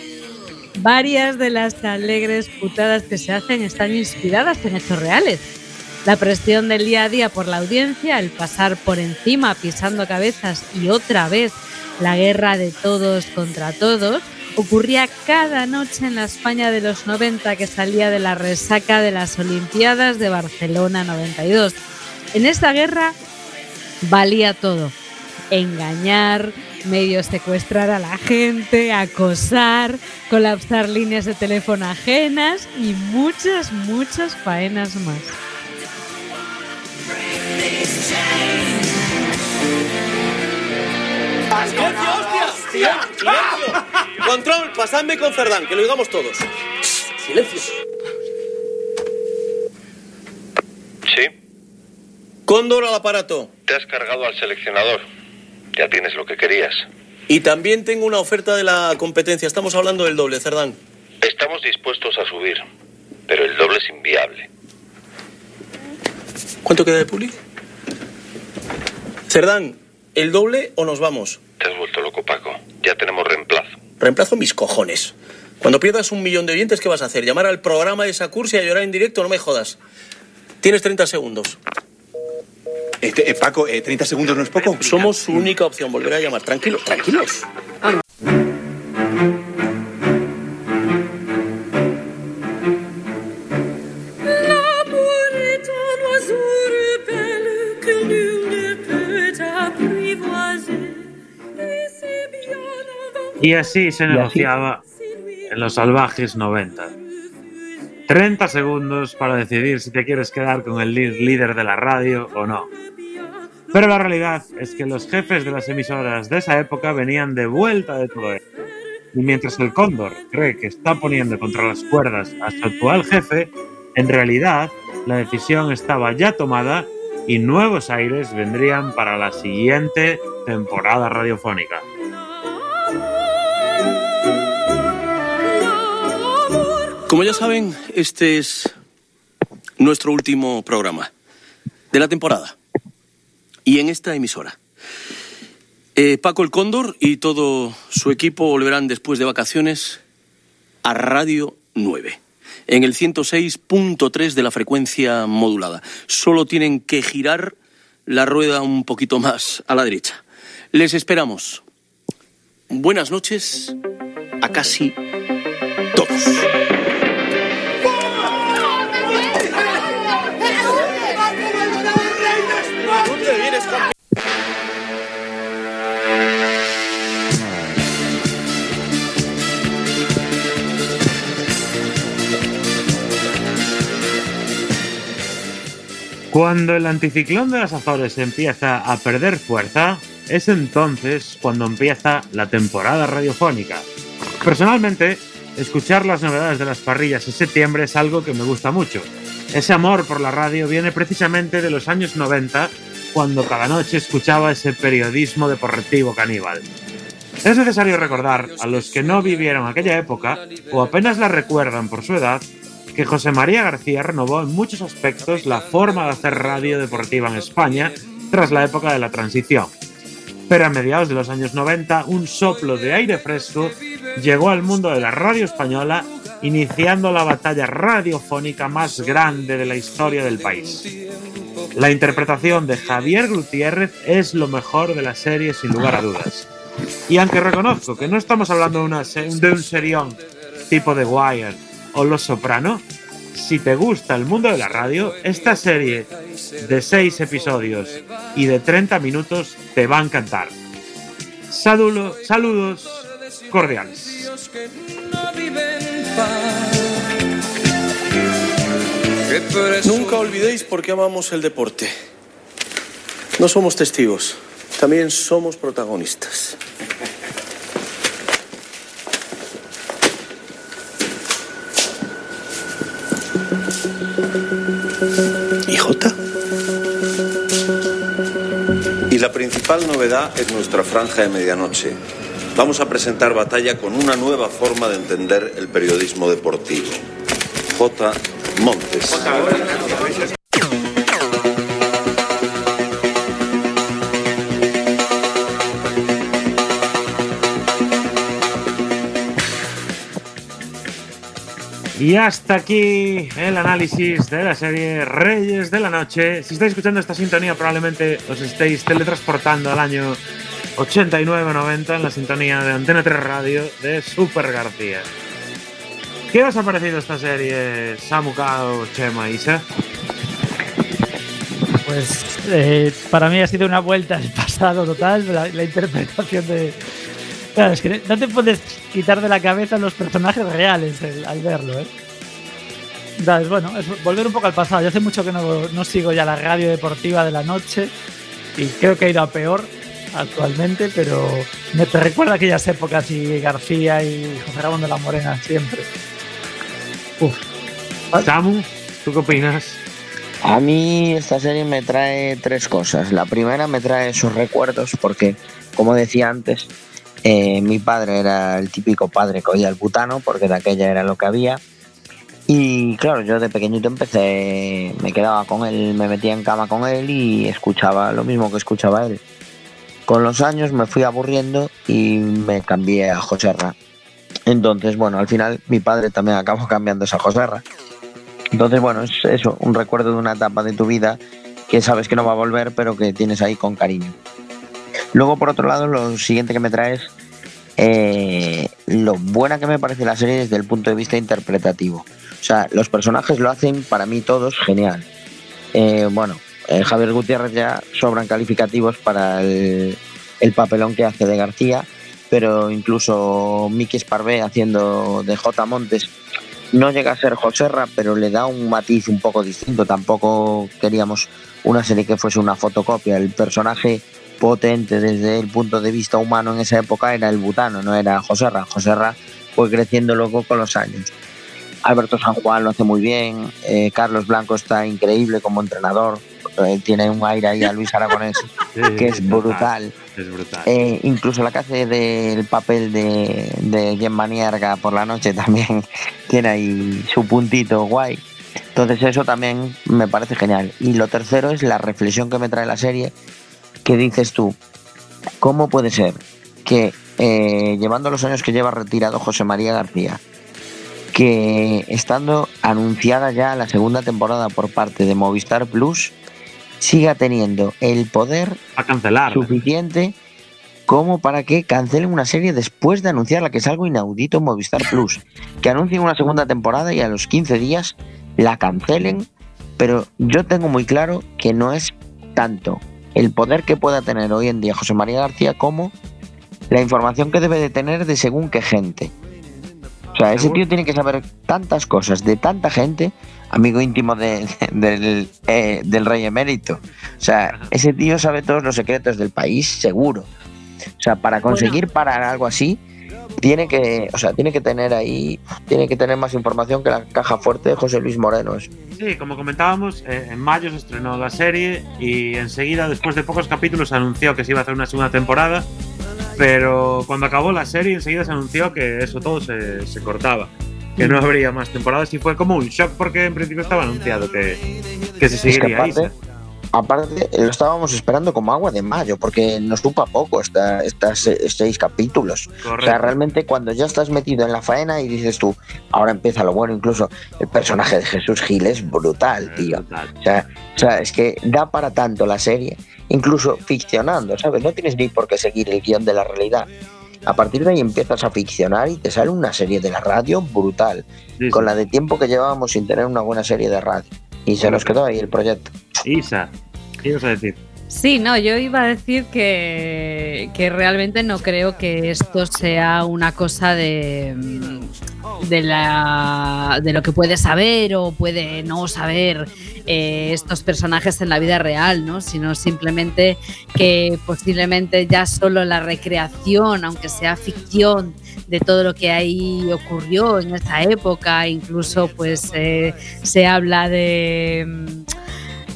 Varias de las alegres putadas que se hacen están inspiradas en hechos reales. La presión del día a día por la audiencia, el pasar por encima pisando cabezas y otra vez la guerra de todos contra todos, ocurría cada noche en la España de los 90 que salía de la resaca de las Olimpiadas de Barcelona 92. En esta guerra valía todo. Engañar, medio secuestrar a la gente, acosar, colapsar líneas de teléfono ajenas y muchas, muchas faenas más. ¡Silencio, hostia! ¡Silencio! silencio. Control, pasadme con Cerdán, que lo digamos todos. Silencio. Sí, Cóndor al aparato. te has cargado al seleccionador. Ya tienes lo que querías. Y también tengo una oferta de la competencia. Estamos hablando del doble, Cerdán. Estamos dispuestos a subir, pero el doble es inviable. ¿Cuánto queda de puli? Cerdán, ¿el doble o nos vamos? Te has vuelto loco, Paco. Ya tenemos reemplazo. Reemplazo mis cojones. Cuando pierdas un millón de oyentes, ¿qué vas a hacer? ¿Llamar al programa de esa cursa y a llorar en directo? No me jodas. Tienes 30 segundos. Este, eh, Paco, eh, 30 segundos no es poco. Somos su única opción. Volveré a llamar. Tranquilos, tranquilos. Y así se negociaba en los salvajes 90. 30 segundos para decidir si te quieres quedar con el líder de la radio o no. Pero la realidad es que los jefes de las emisoras de esa época venían de vuelta de todo esto. Y mientras el cóndor cree que está poniendo contra las cuerdas a su actual jefe, en realidad la decisión estaba ya tomada y nuevos aires vendrían para la siguiente temporada radiofónica. Como ya saben, este es nuestro último programa de la temporada. Y en esta emisora. Eh, Paco el Cóndor y todo su equipo volverán después de vacaciones a Radio 9, en el 106.3 de la frecuencia modulada. Solo tienen que girar la rueda un poquito más a la derecha. Les esperamos. Buenas noches a casi todos. Cuando el anticiclón de las Azores empieza a perder fuerza, es entonces cuando empieza la temporada radiofónica. Personalmente, escuchar las novedades de las parrillas en septiembre es algo que me gusta mucho. Ese amor por la radio viene precisamente de los años 90, cuando cada noche escuchaba ese periodismo deportivo caníbal. Es necesario recordar a los que no vivieron aquella época o apenas la recuerdan por su edad que José María García renovó en muchos aspectos la forma de hacer radio deportiva en España tras la época de la transición. Pero a mediados de los años 90, un soplo de aire fresco llegó al mundo de la radio española, iniciando la batalla radiofónica más grande de la historia del país. La interpretación de Javier Gutiérrez es lo mejor de la serie sin lugar a dudas. Y aunque reconozco que no estamos hablando de, de un serión tipo The Wire o Los Soprano, si te gusta el mundo de la radio, esta serie de 6 episodios y de 30 minutos te va a encantar. Saludo- saludos cordiales. Nunca olvidéis por qué amamos el deporte. No somos testigos, también somos protagonistas. La principal novedad es nuestra franja de medianoche. Vamos a presentar batalla con una nueva forma de entender el periodismo deportivo. J. Montes. Y hasta aquí el análisis de la serie Reyes de la Noche. Si estáis escuchando esta sintonía, probablemente os estéis teletransportando al año 89-90 en la sintonía de Antena 3 Radio de Super García. ¿Qué os ha parecido esta serie, Samu Kao, Chema, Isa? Pues eh, para mí ha sido una vuelta al pasado total, la interpretación de... Claro, es que no te puedes quitar de la cabeza los personajes reales el- al verlo, ¿eh? ¿Sabes? Bueno, es volver un poco al pasado. Yo hace mucho que no, no sigo ya la radio deportiva de la noche y creo que ha ido a peor actualmente, pero me te recuerda aquellas épocas y García y José Ramón de la Morena siempre. Uf. Samu, ¿tú qué opinas? A mí esta serie me trae tres cosas. La primera me trae esos recuerdos porque, como decía antes, eh, mi padre era el típico padre que oía el butano porque de aquella era lo que había. Y claro, yo de pequeñito empecé, me quedaba con él, me metía en cama con él y escuchaba lo mismo que escuchaba él. Con los años me fui aburriendo y me cambié a Joserra. Entonces, bueno, al final mi padre también acabó cambiándose a Joserra. Entonces, bueno, es eso, un recuerdo de una etapa de tu vida que sabes que no va a volver, pero que tienes ahí con cariño. Luego, por otro lado, lo siguiente que me trae es eh, lo buena que me parece la serie desde el punto de vista interpretativo. O sea, los personajes lo hacen para mí todos genial. Eh, bueno, eh, Javier Gutiérrez ya sobran calificativos para el, el papelón que hace de García, pero incluso Miki Esparvé haciendo de J. Montes no llega a ser Joserra, pero le da un matiz un poco distinto. Tampoco queríamos una serie que fuese una fotocopia. El personaje potente desde el punto de vista humano en esa época era el butano, no era Joserra. Joserra fue creciendo luego con los años. Alberto San Juan lo hace muy bien, eh, Carlos Blanco está increíble como entrenador, eh, tiene un aire ahí a Luis Aragonés que es brutal. Es brutal. Eh, incluso la que hace del papel de, de Gemma Nierga por la noche también tiene ahí su puntito guay. Entonces eso también me parece genial. Y lo tercero es la reflexión que me trae la serie, que dices tú, ¿cómo puede ser que eh, llevando los años que lleva retirado José María García, que estando anunciada ya la segunda temporada por parte de Movistar Plus, siga teniendo el poder a cancelar suficiente como para que cancelen una serie después de anunciarla, que es algo inaudito en Movistar Plus. Que anuncien una segunda temporada y a los 15 días la cancelen, pero yo tengo muy claro que no es tanto el poder que pueda tener hoy en día José María García como la información que debe de tener de según qué gente. O sea, ese tío tiene que saber tantas cosas de tanta gente, amigo íntimo de- del, eh, del rey emérito. O sea, ese tío sabe todos los secretos del país, seguro. O sea, para conseguir parar algo así, tiene que, o sea, tiene que tener ahí, tiene que tener más información que la caja fuerte de José Luis Moreno. eso. Sí, como comentábamos, eh, en mayo se estrenó la serie y enseguida, después de pocos capítulos, se anunció que se iba a hacer una segunda temporada. Pero cuando acabó la serie, enseguida se anunció que eso todo se, se cortaba, que no habría más temporadas y fue como un shock porque en principio estaba anunciado que, que se Es que seguiría aparte, Isa. Aparte, lo estábamos esperando como agua de mayo, porque nos supa poco esta, estas seis capítulos. O sea, realmente cuando ya estás metido en la faena y dices tú, ahora empieza lo bueno, incluso el personaje de Jesús Gil es brutal, tío. O sea, o sea, es que da para tanto la serie, incluso ficcionando, ¿sabes? No tienes ni por qué seguir el guion de la realidad. A partir de ahí empiezas a ficcionar y te sale una serie de la radio brutal, con la de tiempo que llevábamos sin tener una buena serie de radio. Y se nos quedó ahí el proyecto. Isa, ¿qué ibas a decir? Sí, no, yo iba a decir que, que realmente no creo que esto sea una cosa de, de, la, de lo que puede saber o puede no saber eh, estos personajes en la vida real, ¿no? sino simplemente que posiblemente ya solo la recreación, aunque sea ficción, de todo lo que ahí ocurrió en esa época, incluso pues eh, se habla de...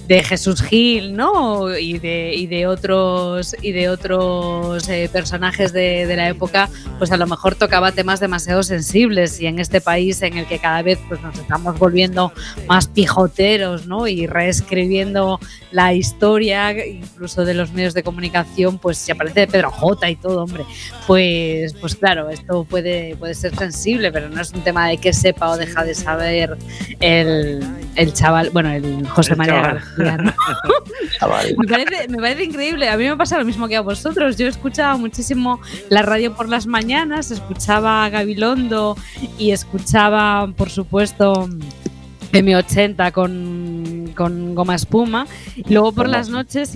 de Jesús Gil, ¿no? Y de, y de otros y de otros eh, personajes de, de la época, pues a lo mejor tocaba temas demasiado sensibles y en este país en el que cada vez pues nos estamos volviendo más pijoteros, ¿no? Y reescribiendo la historia, incluso de los medios de comunicación, pues si aparece Pedro J y todo, hombre, pues pues claro, esto puede puede ser sensible, pero no es un tema de que sepa o deja de saber el, el chaval, bueno, el José El María chaval. Parece, me parece increíble. A mí me pasa lo mismo que a vosotros. Yo escuchaba muchísimo la radio por las mañanas, escuchaba a Gabilondo y escuchaba, por supuesto, M80 con, con goma espuma. Y luego por las noches,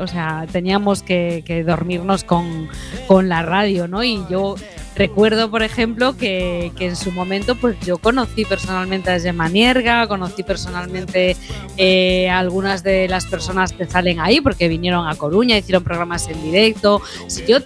o sea, teníamos que, que dormirnos con, con la radio, ¿no? Y yo recuerdo, por ejemplo, que, que en su momento, pues yo conocí personalmente a Gemma Nierga, conocí personalmente eh, a algunas de las personas que salen ahí, porque vinieron a Coruña, hicieron programas en directo. Si yo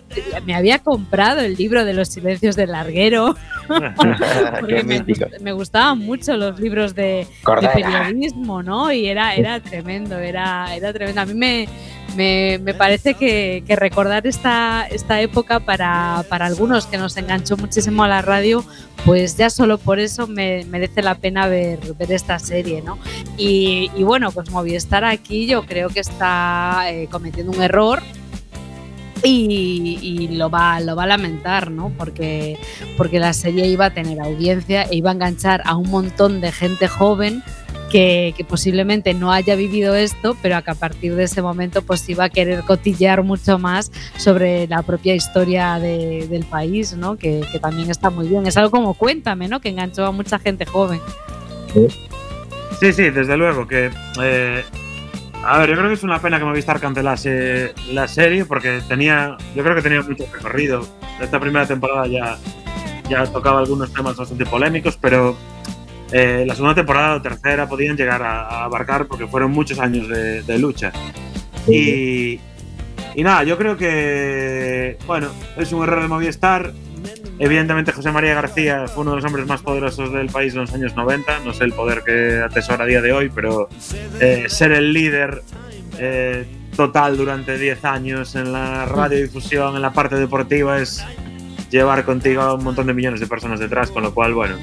me había comprado el libro de los silencios del larguero. porque Qué me, mítico. me gustaban mucho los libros de, de periodismo, ¿no? Y era, era tremendo, era, era tremendo. A mí me, me, me parece que, que recordar esta, esta época para, para algunos que nos enganchó muchísimo a la radio, pues ya solo por eso me merece la pena ver, ver esta serie, ¿no? Y, y bueno, pues Movistar aquí yo creo que está eh, cometiendo un error y, y lo, va, lo va a lamentar, ¿no? Porque, porque la serie iba a tener audiencia e iba a enganchar a un montón de gente joven que, posiblemente no haya vivido esto, pero que a partir de ese momento pues iba a querer cotillear mucho más sobre la propia historia de- del país, ¿no? Que, que también está muy bien. Es algo como Cuéntame, ¿no? Que enganchó a mucha gente joven. Sí, sí, desde luego que. eh, a ver, yo creo que es una pena que Movistar cancelase la serie porque tenía. Yo creo que tenía mucho recorrido. Esta primera temporada ya, ya tocaba algunos temas bastante polémicos, pero eh, la segunda temporada o tercera podían llegar a, a abarcar porque fueron muchos años de, de lucha. Y, y nada, yo creo que. Bueno, es un error de Movistar. Evidentemente José María García fue uno de los hombres más poderosos del país en los años 90, no sé el poder que atesora a día de hoy, pero eh, ser el líder eh, total durante 10 años en la radiodifusión, en la parte deportiva, es llevar contigo a un montón de millones de personas detrás, con lo cual, bueno,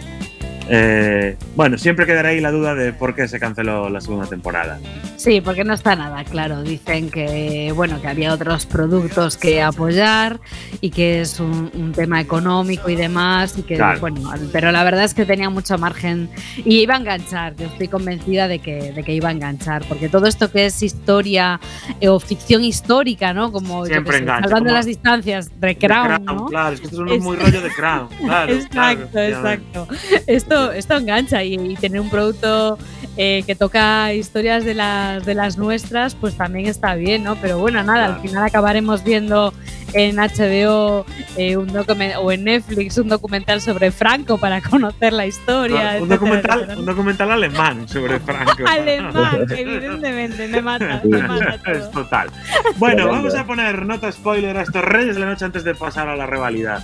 eh, bueno, siempre quedará ahí la duda de por qué se canceló la segunda temporada. Sí, porque no está nada claro. Dicen que bueno que había otros productos que apoyar y que es un, un tema económico y demás y que Claro. bueno, pero la verdad es que tenía mucho margen y iba a enganchar. Yo estoy convencida de que, de que iba a enganchar porque todo esto que es historia eh, o ficción histórica, ¿no? Como Siempre sé, engancha, salvando como- las distancias, de Crown, Crown, ¿no? Claro, es que esto es muy rollo de Crown. Claro, exacto, claro, exacto. Esto esto, esto engancha y, y tener un producto eh, que toca historias de las, de las nuestras, pues también está bien, ¿no? Pero bueno, nada, al final acabaremos viendo en HBO eh, un o en Netflix un documental sobre Franco para conocer la historia. un, etcétera, documental, etcétera. un documental alemán sobre Franco. Alemán, evidentemente, me mata, me mata todo. es total. Bueno, vamos a poner nota spoiler a estos Reyes de la Noche antes de pasar a la rivalidad.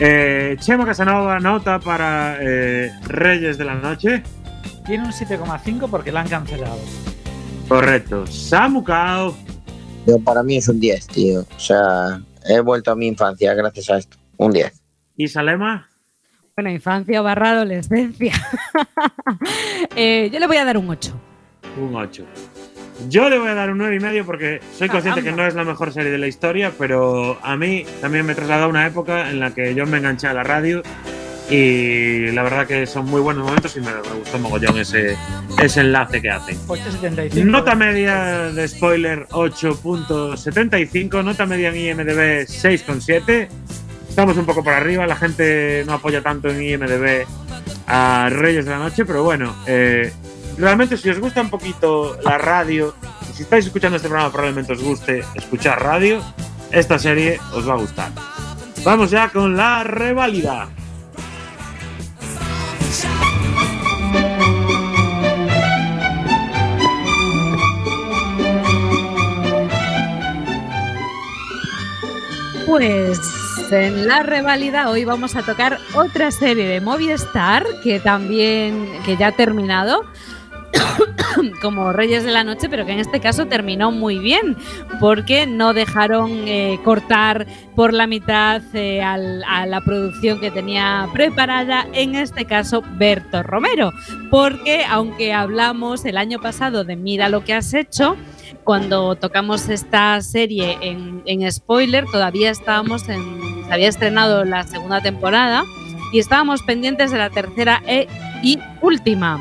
Eh, Chema Casanova, nota para eh, Reyes de la Noche. Tiene un 7,5 porque la han cancelado. Correcto. Samu Kao. Yo, para mí es un 10, tío. O sea, he vuelto a mi infancia gracias a esto. Un 10. ¿Y Salema? Bueno, infancia barra adolescencia. Eh, yo le voy a dar un 8. Un 8. Yo le voy a dar un 9 y medio porque soy consciente que no es la mejor serie de la historia, pero a mí también me trasladó a una época en la que yo me enganché a la radio y la verdad que son muy buenos momentos y me, gustó mogollón ese, ese enlace que hacen. 8,75. Nota media de spoiler 8.75, nota media en IMDB 6.7. Estamos un poco por arriba, la gente no apoya tanto en IMDB a Reyes de la Noche, pero bueno, eh, realmente si os gusta un poquito la radio, si estáis escuchando este programa probablemente os guste escuchar radio, esta serie os va a gustar. Vamos ya con la revalida. Pues en la revalida hoy vamos a tocar otra serie de Movistar que también que ya ha terminado como Reyes de la Noche, pero que en este caso terminó muy bien, porque no dejaron eh, cortar por la mitad eh, al- a la producción que tenía preparada, en este caso Berto Romero, porque aunque hablamos el año pasado de Mira lo que has hecho, cuando tocamos esta serie en, spoiler, todavía estábamos en. Se había estrenado la segunda temporada y estábamos pendientes de la tercera e- y última.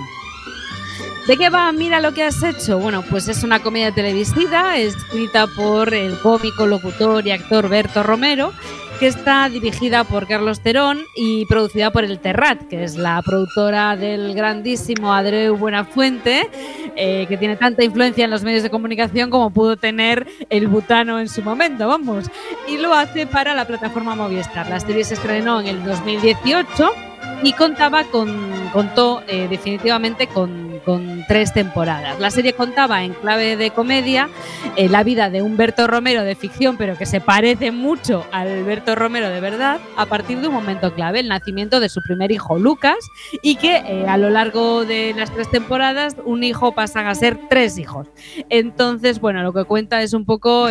¿De qué va Mira lo que has hecho? Bueno, pues es una comedia televisiva escrita por el cómico, locutor y actor Berto Romero, que está dirigida por Carlos Terón y producida por El Terrat, que es la productora del grandísimo Adreu Buenafuente, eh, que tiene tanta influencia en los medios de comunicación como pudo tener el Butano en su momento, vamos. Y lo hace para la plataforma Movistar. La serie se estrenó en el 2018 y contaba con, contó eh, definitivamente con, con tres temporadas. La serie contaba en clave de comedia eh, la vida de Humberto Romero de ficción, pero que se parece mucho al Alberto Romero de verdad, a partir de un momento clave, el nacimiento de su primer hijo Lucas, y que eh, a lo largo de las tres temporadas un hijo pasan a ser tres hijos. Entonces, bueno, lo que cuenta es un poco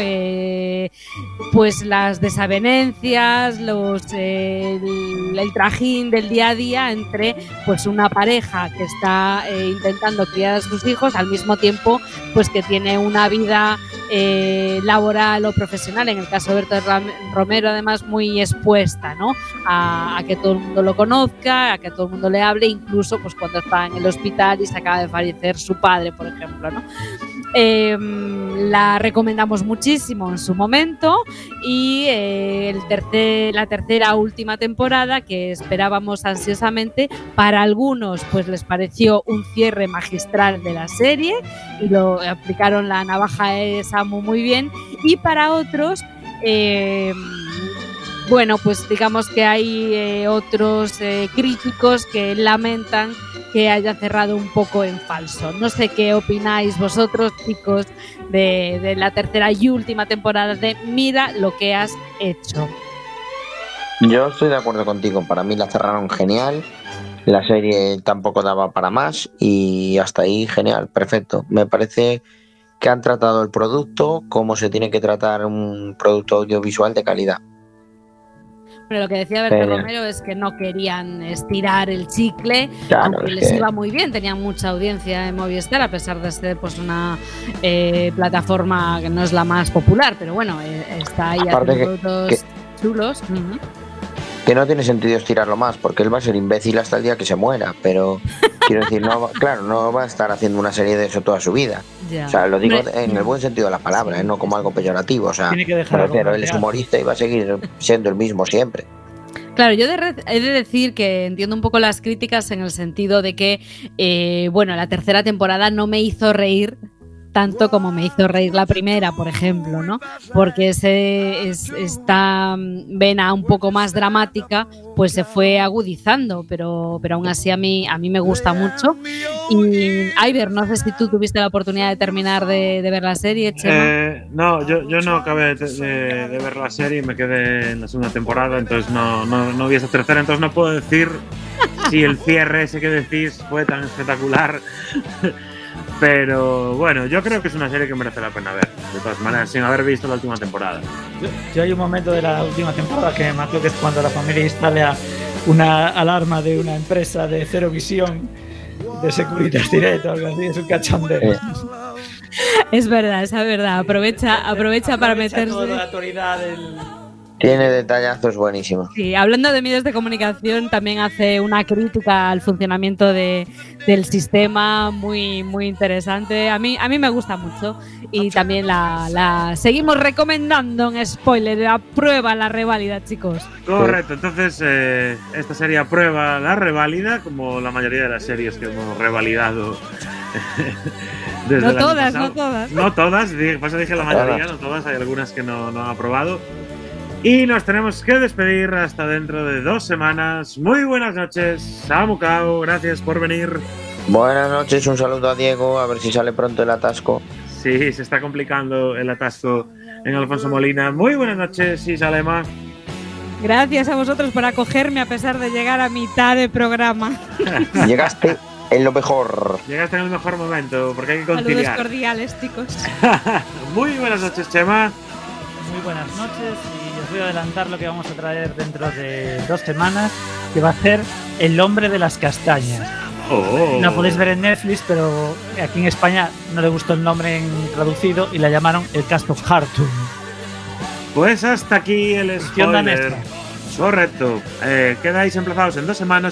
pues las desavenencias, los, el, el trajín del día a día entre pues una pareja que está eh, intentando criar a sus hijos al mismo tiempo pues que tiene una vida eh, laboral o profesional, en el caso de Berto Romero además muy expuesta ¿no? a, a que todo el mundo lo conozca, a que todo el mundo le hable, incluso pues cuando está en el hospital y se acaba de fallecer su padre, por ejemplo. ¿no? Eh, la recomendamos muchísimo en su momento y eh, el tercer, la tercera última temporada que esperábamos ansiosamente para algunos pues les pareció un cierre magistral de la serie y lo aplicaron la navaja de Samu muy bien. Y para otros eh, bueno pues digamos que hay eh, otros eh, críticos que lamentan que haya cerrado un poco en falso. No sé qué opináis vosotros, chicos, de, la tercera y última temporada de Mira lo que has hecho. Yo estoy de acuerdo contigo. Para mí la cerraron genial. La serie tampoco daba para más y hasta ahí genial, perfecto. Me parece que han tratado el producto como se tiene que tratar un producto audiovisual de calidad. Pero lo que decía Pero- Romero es que no querían estirar el chicle, Claro, aunque es les que- iba muy bien, tenían mucha audiencia en Movistar, a pesar de ser pues una eh, plataforma que no es la más popular, pero bueno, eh, está ahí Aparte haciendo que- productos chulos. Que no tiene sentido estirarlo más, porque él va a ser imbécil hasta el día que se muera, pero quiero decir, no, va- claro, no va a estar haciendo una serie de eso toda su vida. Ya. O sea, lo digo Hombre, en el buen sentido de la palabra, ¿eh? no como algo peyorativo. O sea, Tiene que dejar me algo refiero, él es humorista y va a seguir siendo el mismo siempre. Claro, yo de re- he de decir que entiendo un poco las críticas en el sentido de que, eh, bueno, la tercera temporada no me hizo reír tanto como me hizo reír la primera, por ejemplo, ¿no? Porque ese, es- esta mm, vena un poco más dramática, pues se fue agudizando, pero, pero aún así a mí, a mí me gusta mucho. Y, Iber, no sé si tú tuviste la oportunidad de terminar de, de ver la serie, Chema. Eh, no, yo, yo no acabé de, de- de ver la serie me quedé en la segunda temporada, entonces no, no, no vi esa tercera, entonces no puedo decir si el cierre ese que decís fue tan espectacular. Pero bueno, yo creo que es una serie que merece la pena ver, de todas maneras, sin haber visto la última temporada. Yo, yo hay un momento de la última temporada que me mató, que es cuando la familia instala una alarma de una empresa de cero visión de Securitas Direct o algo así, es un cachondeo. Es verdad, esa es verdad. Aprovecha, aprovecha para Aprovecha toda la meterse. autoridad del... Tiene detallazos buenísimos. Sí, hablando de medios de comunicación, también hace una crítica al funcionamiento de- del sistema muy, muy interesante. A mí, a mí me gusta mucho y también la, la seguimos recomendando en spoiler. Aprueba la reválida, chicos. Correcto, entonces eh, esta serie aprueba la reválida, como la mayoría de las series que hemos revalidado. desde No todas, no todas. No todas, por eso dije la mayoría, no todas, hay algunas que no, no han aprobado. Y nos tenemos que despedir hasta dentro de dos semanas. Muy buenas noches, Samu Kao, gracias por venir. Buenas noches, un saludo a Diego, a ver si sale pronto el atasco. Sí, se está complicando el atasco en Alfonso Molina. Muy buenas noches, Isalema. Gracias a vosotros por acogerme a pesar de llegar a mitad de programa. Llegaste en lo mejor. Llegaste en el mejor momento, porque hay que Saludos conciliar. cordiales, chicos. Muy buenas noches, Chema. Muy buenas noches y os voy a adelantar lo que vamos a traer dentro de dos semanas, que va a ser El hombre de las castañas. Oh. La podéis ver en Netflix, pero aquí en España no le gustó el nombre en traducido y la llamaron El Cast of Hartum. Pues hasta aquí el ¿Qué onda, spoiler. Correcto. Eh, quedáis emplazados en dos semanas